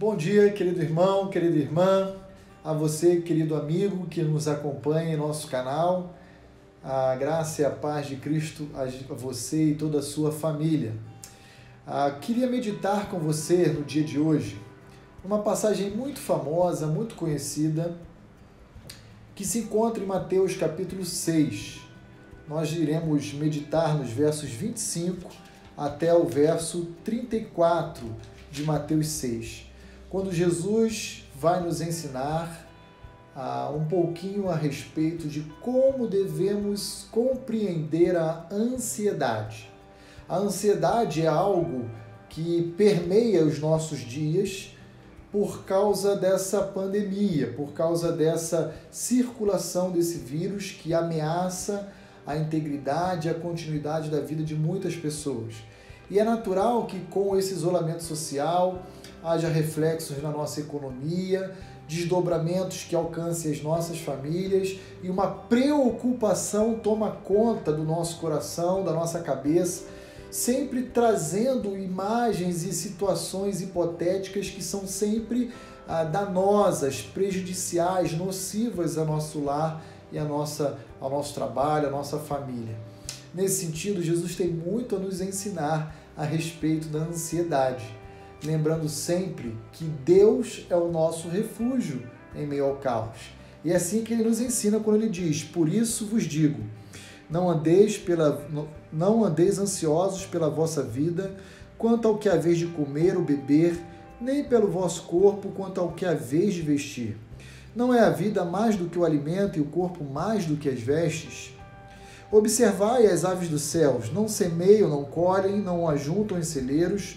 Bom dia, querido irmão, querida irmã, a você, querido amigo que nos acompanha em nosso canal. A graça e a paz de Cristo a você e toda a sua família. Ah, queria meditar com você no dia de hoje uma passagem muito famosa, muito conhecida, que se encontra em Mateus capítulo 6. Nós iremos meditar nos versos 25 até o verso 34 de Mateus 6 quando Jesus vai nos ensinar uh, um pouquinho a respeito de como devemos compreender a ansiedade. A ansiedade é algo que permeia os nossos dias por causa dessa pandemia, por causa dessa circulação desse vírus que ameaça a integridade a continuidade da vida de muitas pessoas. E é natural que com esse isolamento social, haja reflexos na nossa economia, desdobramentos que alcancem as nossas famílias e uma preocupação toma conta do nosso coração, da nossa cabeça, sempre trazendo imagens e situações hipotéticas que são sempre ah, danosas, prejudiciais, nocivas ao nosso lar e à nossa, ao nosso trabalho, à nossa família. Nesse sentido, Jesus tem muito a nos ensinar a respeito da ansiedade lembrando sempre que Deus é o nosso refúgio em meio ao caos. E é assim que ele nos ensina quando ele diz: Por isso vos digo, não andeis, pela, não andeis ansiosos pela vossa vida, quanto ao que haveis de comer ou beber, nem pelo vosso corpo, quanto ao que haveis de vestir. Não é a vida mais do que o alimento e o corpo mais do que as vestes? Observai as aves dos céus, não semeiam, não colhem, não ajuntam em celeiros,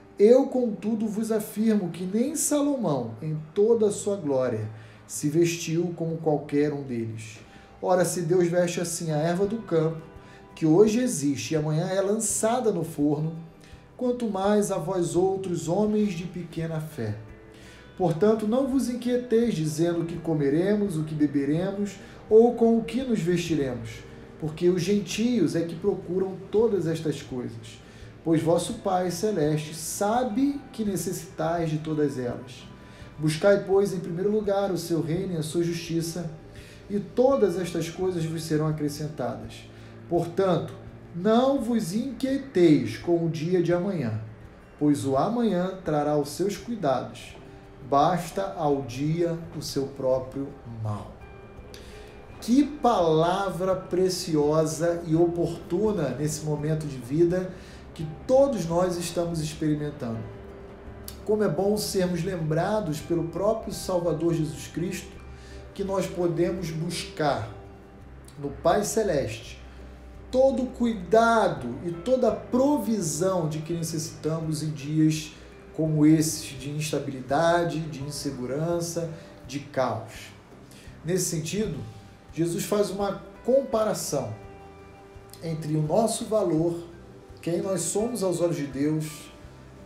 eu, contudo, vos afirmo que nem Salomão, em toda a sua glória, se vestiu como qualquer um deles. Ora, se Deus veste assim a erva do campo, que hoje existe e amanhã é lançada no forno, quanto mais a vós outros, homens de pequena fé. Portanto, não vos inquieteis dizendo o que comeremos, o que beberemos, ou com o que nos vestiremos, porque os gentios é que procuram todas estas coisas pois vosso Pai celeste sabe que necessitais de todas elas. Buscai, pois, em primeiro lugar o seu reino e a sua justiça, e todas estas coisas vos serão acrescentadas. Portanto, não vos inquieteis com o dia de amanhã, pois o amanhã trará os seus cuidados. Basta ao dia o seu próprio mal. Que palavra preciosa e oportuna nesse momento de vida que todos nós estamos experimentando. Como é bom sermos lembrados pelo próprio Salvador Jesus Cristo que nós podemos buscar no Pai Celeste todo o cuidado e toda a provisão de que necessitamos em dias como esses de instabilidade, de insegurança, de caos. Nesse sentido, Jesus faz uma comparação entre o nosso valor quem nós somos aos olhos de Deus,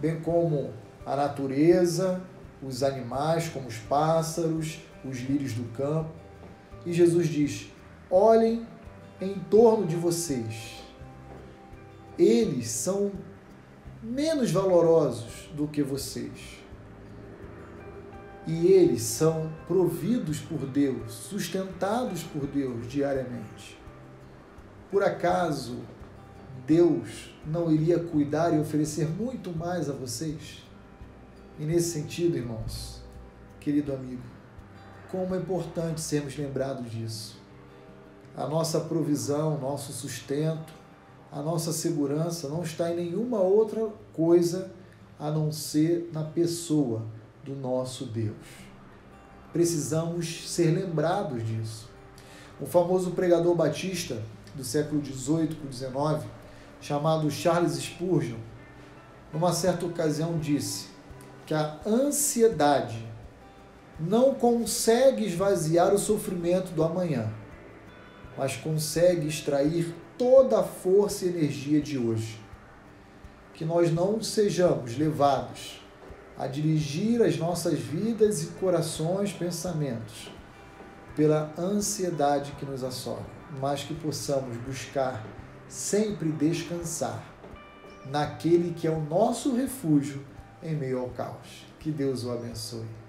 bem como a natureza, os animais, como os pássaros, os lírios do campo. E Jesus diz: olhem em torno de vocês. Eles são menos valorosos do que vocês. E eles são providos por Deus, sustentados por Deus diariamente. Por acaso Deus não iria cuidar e oferecer muito mais a vocês? E nesse sentido, irmãos, querido amigo, como é importante sermos lembrados disso. A nossa provisão, nosso sustento, a nossa segurança não está em nenhuma outra coisa a não ser na pessoa do nosso Deus. Precisamos ser lembrados disso. O famoso pregador batista do século XVIII para XIX, chamado Charles Spurgeon, numa certa ocasião disse que a ansiedade não consegue esvaziar o sofrimento do amanhã, mas consegue extrair toda a força e energia de hoje. Que nós não sejamos levados a dirigir as nossas vidas e corações, pensamentos, pela ansiedade que nos assola, mas que possamos buscar sempre descansar naquele que é o nosso refúgio em meio ao caos. Que Deus o abençoe.